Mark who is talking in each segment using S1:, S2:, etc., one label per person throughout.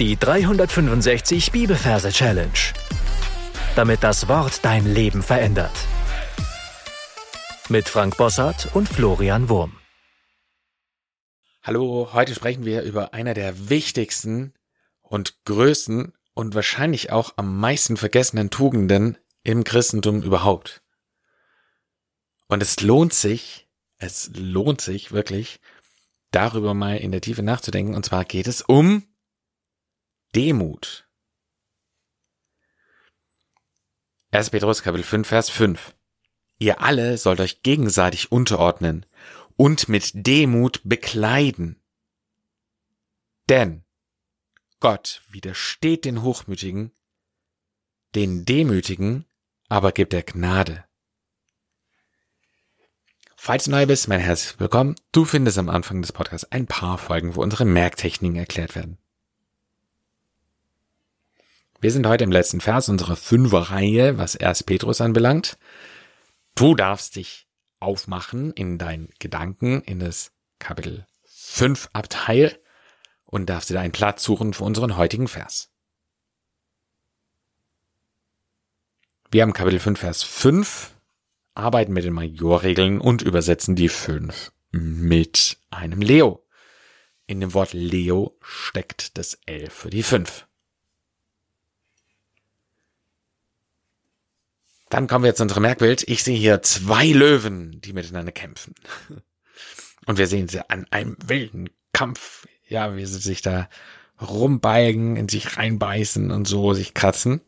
S1: Die 365 Bibelverse Challenge. Damit das Wort dein Leben verändert. Mit Frank Bossart und Florian Wurm.
S2: Hallo, heute sprechen wir über einer der wichtigsten und größten und wahrscheinlich auch am meisten vergessenen Tugenden im Christentum überhaupt. Und es lohnt sich, es lohnt sich wirklich, darüber mal in der Tiefe nachzudenken. Und zwar geht es um Demut. 1. Petrus Kapitel 5, Vers 5. Ihr alle sollt euch gegenseitig unterordnen und mit Demut bekleiden. Denn Gott widersteht den Hochmütigen, den Demütigen aber gibt er Gnade. Falls du neu bist, mein herzlich willkommen. Du findest am Anfang des Podcasts ein paar Folgen, wo unsere Merktechniken erklärt werden. Wir sind heute im letzten Vers unserer Fünferreihe, was erst Petrus anbelangt. Du darfst dich aufmachen in deinen Gedanken in das Kapitel 5 Abteil und darfst dir einen Platz suchen für unseren heutigen Vers. Wir haben Kapitel 5 Vers 5 arbeiten mit den Majorregeln und übersetzen die fünf mit einem Leo. In dem Wort Leo steckt das L für die fünf. Dann kommen wir jetzt zu unserem Merkbild. Ich sehe hier zwei Löwen, die miteinander kämpfen. Und wir sehen sie an einem wilden Kampf. Ja, wie sie sich da rumbeigen, in sich reinbeißen und so sich kratzen.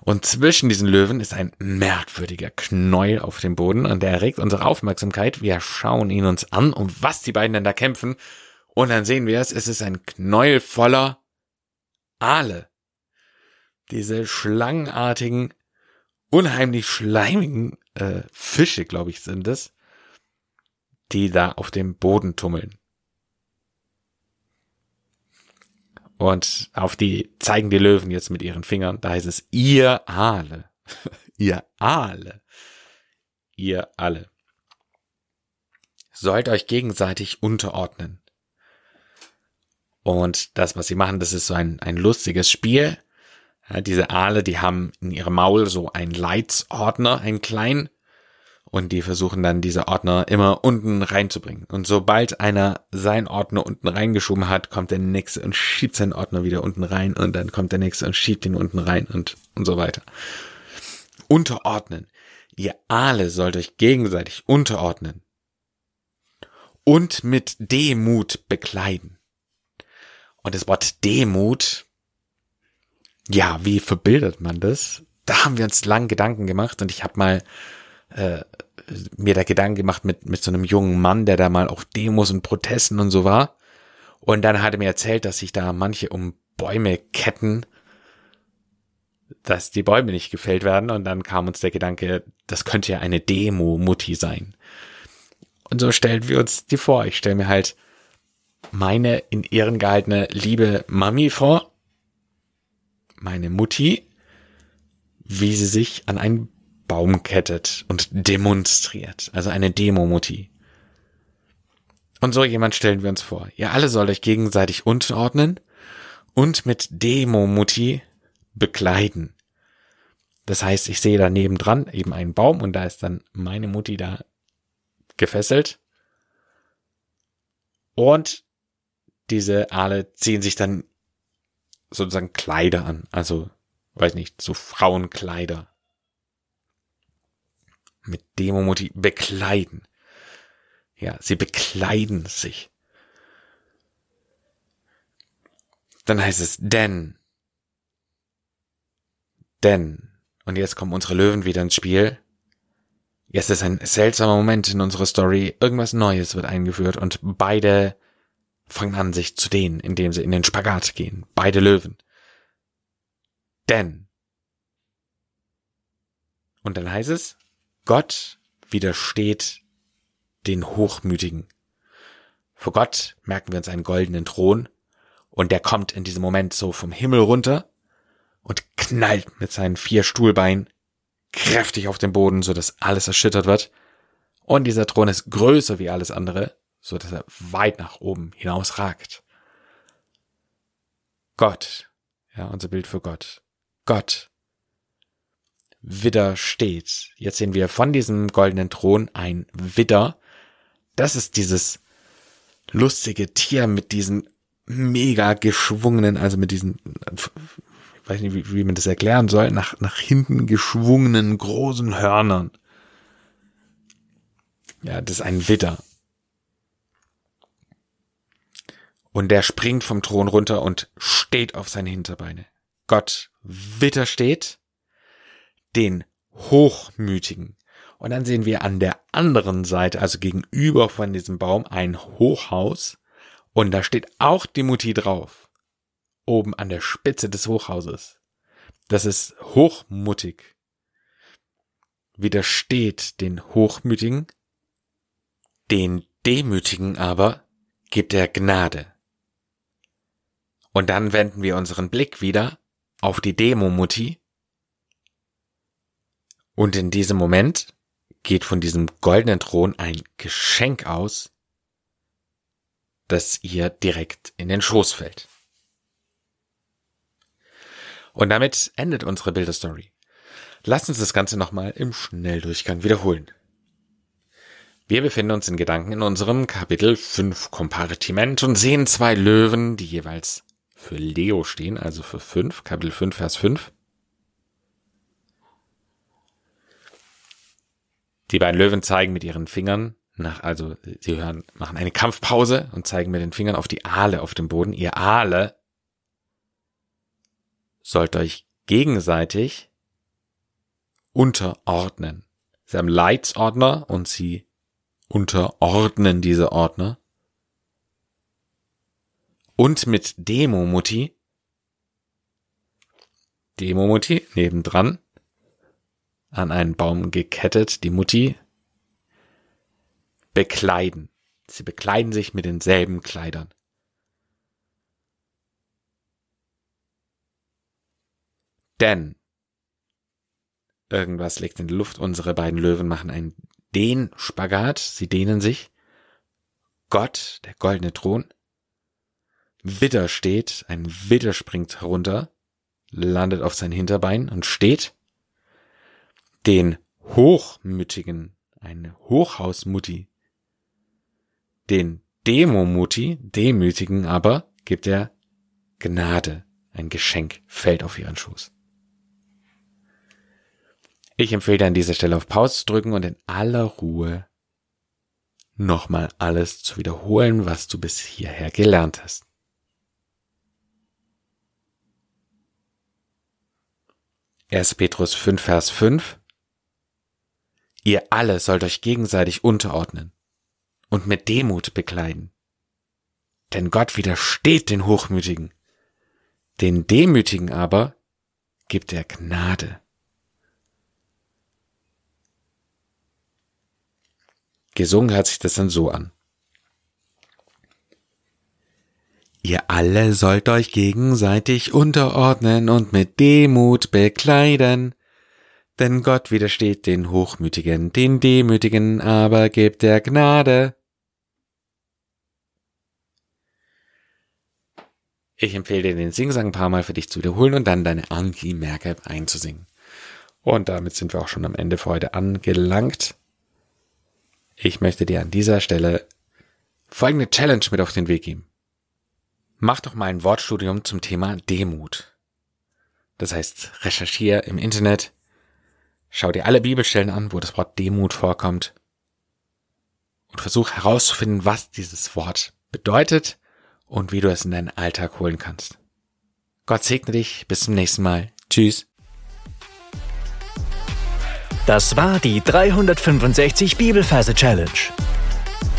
S2: Und zwischen diesen Löwen ist ein merkwürdiger Knäuel auf dem Boden und der erregt unsere Aufmerksamkeit. Wir schauen ihn uns an, um was die beiden denn da kämpfen. Und dann sehen wir es, es ist ein Knäuel voller Aale. Diese schlangenartigen, unheimlich schleimigen äh, Fische, glaube ich, sind es, die da auf dem Boden tummeln. Und auf die zeigen die Löwen jetzt mit ihren Fingern. Da heißt es ihr Aale. ihr Aale. Ihr alle. Sollt euch gegenseitig unterordnen. Und das, was sie machen, das ist so ein, ein lustiges Spiel. Ja, diese Aale, die haben in ihrem Maul so einen Leitsordner, einen kleinen, und die versuchen dann diese Ordner immer unten reinzubringen. Und sobald einer seinen Ordner unten reingeschoben hat, kommt der nächste und schiebt seinen Ordner wieder unten rein und dann kommt der nächste und schiebt ihn unten rein und, und so weiter. Unterordnen. Ihr alle sollt euch gegenseitig unterordnen. Und mit Demut bekleiden. Und das Wort Demut, ja, wie verbildet man das? Da haben wir uns lang Gedanken gemacht und ich habe mal äh, mir da Gedanken gemacht mit, mit so einem jungen Mann, der da mal auf Demos und Protesten und so war. Und dann hat er mir erzählt, dass sich da manche um Bäume ketten, dass die Bäume nicht gefällt werden. Und dann kam uns der Gedanke, das könnte ja eine Demo-Mutti sein. Und so stellen wir uns die vor. Ich stelle mir halt meine in Ehren gehaltene liebe Mami vor, meine Mutti, wie sie sich an einen Baum kettet und demonstriert. Also eine Demo-Mutti. Und so jemand stellen wir uns vor. Ihr alle sollt euch gegenseitig unterordnen und mit Demo-Mutti bekleiden. Das heißt, ich sehe da nebendran eben einen Baum und da ist dann meine Mutti da gefesselt. Und diese Aale ziehen sich dann sozusagen Kleider an. Also, weiß nicht, so Frauenkleider mit Demomutti bekleiden. Ja, sie bekleiden sich. Dann heißt es denn. Denn. Und jetzt kommen unsere Löwen wieder ins Spiel. Jetzt ist ein seltsamer Moment in unserer Story. Irgendwas Neues wird eingeführt und beide fangen an, sich zu dehnen, indem sie in den Spagat gehen. Beide Löwen. Denn. Und dann heißt es, Gott widersteht den Hochmütigen. Vor Gott merken wir uns einen goldenen Thron und der kommt in diesem Moment so vom Himmel runter und knallt mit seinen vier Stuhlbeinen kräftig auf den Boden, so dass alles erschüttert wird. Und dieser Thron ist größer wie alles andere, so dass er weit nach oben hinaus ragt. Gott, ja, unser Bild für Gott, Gott widersteht. Jetzt sehen wir von diesem goldenen Thron ein Widder. Das ist dieses lustige Tier mit diesen mega geschwungenen, also mit diesen, ich weiß nicht, wie, wie man das erklären soll, nach, nach hinten geschwungenen großen Hörnern. Ja, das ist ein Widder. Und der springt vom Thron runter und steht auf seine Hinterbeine. Gott widersteht den Hochmütigen. Und dann sehen wir an der anderen Seite, also gegenüber von diesem Baum, ein Hochhaus. Und da steht auch die Mutti drauf. Oben an der Spitze des Hochhauses. Das ist hochmutig. Widersteht den Hochmütigen. Den Demütigen aber gibt er Gnade. Und dann wenden wir unseren Blick wieder auf die Demo-Mutti. Und in diesem Moment geht von diesem goldenen Thron ein Geschenk aus, das ihr direkt in den Schoß fällt. Und damit endet unsere Bilderstory. Lasst uns das Ganze nochmal im Schnelldurchgang wiederholen. Wir befinden uns in Gedanken in unserem Kapitel 5 Kompartiment und sehen zwei Löwen, die jeweils für Leo stehen, also für 5, Kapitel 5, Vers 5. Die beiden Löwen zeigen mit ihren Fingern nach, also sie hören, machen eine Kampfpause und zeigen mit den Fingern auf die Aale auf dem Boden. Ihr Aale sollt euch gegenseitig unterordnen. Sie haben Leitsordner und sie unterordnen diese Ordner. Und mit Demo-Mutti, Demo-Mutti nebendran, an einen Baum gekettet, die Mutti, bekleiden. Sie bekleiden sich mit denselben Kleidern. Denn irgendwas liegt in der Luft. Unsere beiden Löwen machen einen Dehn-Spagat. Sie dehnen sich. Gott, der goldene Thron. Widder steht, ein Widder springt herunter, landet auf sein Hinterbein und steht den Hochmütigen, eine Hochhausmutti, den Demomutti, Demütigen aber, gibt er Gnade, ein Geschenk fällt auf ihren Schoß. Ich empfehle an dieser Stelle auf Pause zu drücken und in aller Ruhe nochmal alles zu wiederholen, was du bis hierher gelernt hast. 1. Petrus 5, Vers 5 Ihr alle sollt euch gegenseitig unterordnen und mit Demut bekleiden. Denn Gott widersteht den Hochmütigen, den Demütigen aber gibt er Gnade. Gesungen hört sich das dann so an. Ihr alle sollt euch gegenseitig unterordnen und mit Demut bekleiden, denn Gott widersteht den Hochmütigen, den Demütigen aber gibt er Gnade. Ich empfehle dir den Singsang ein paar Mal für dich zu wiederholen und dann deine Anki-Merke einzusingen. Und damit sind wir auch schon am Ende für heute angelangt. Ich möchte dir an dieser Stelle folgende Challenge mit auf den Weg geben. Mach doch mal ein Wortstudium zum Thema Demut. Das heißt, recherchiere im Internet, schau dir alle Bibelstellen an, wo das Wort Demut vorkommt und versuch herauszufinden, was dieses Wort bedeutet und wie du es in deinen Alltag holen kannst. Gott segne dich, bis zum nächsten Mal. Tschüss.
S1: Das war die 365 Bibelferse Challenge.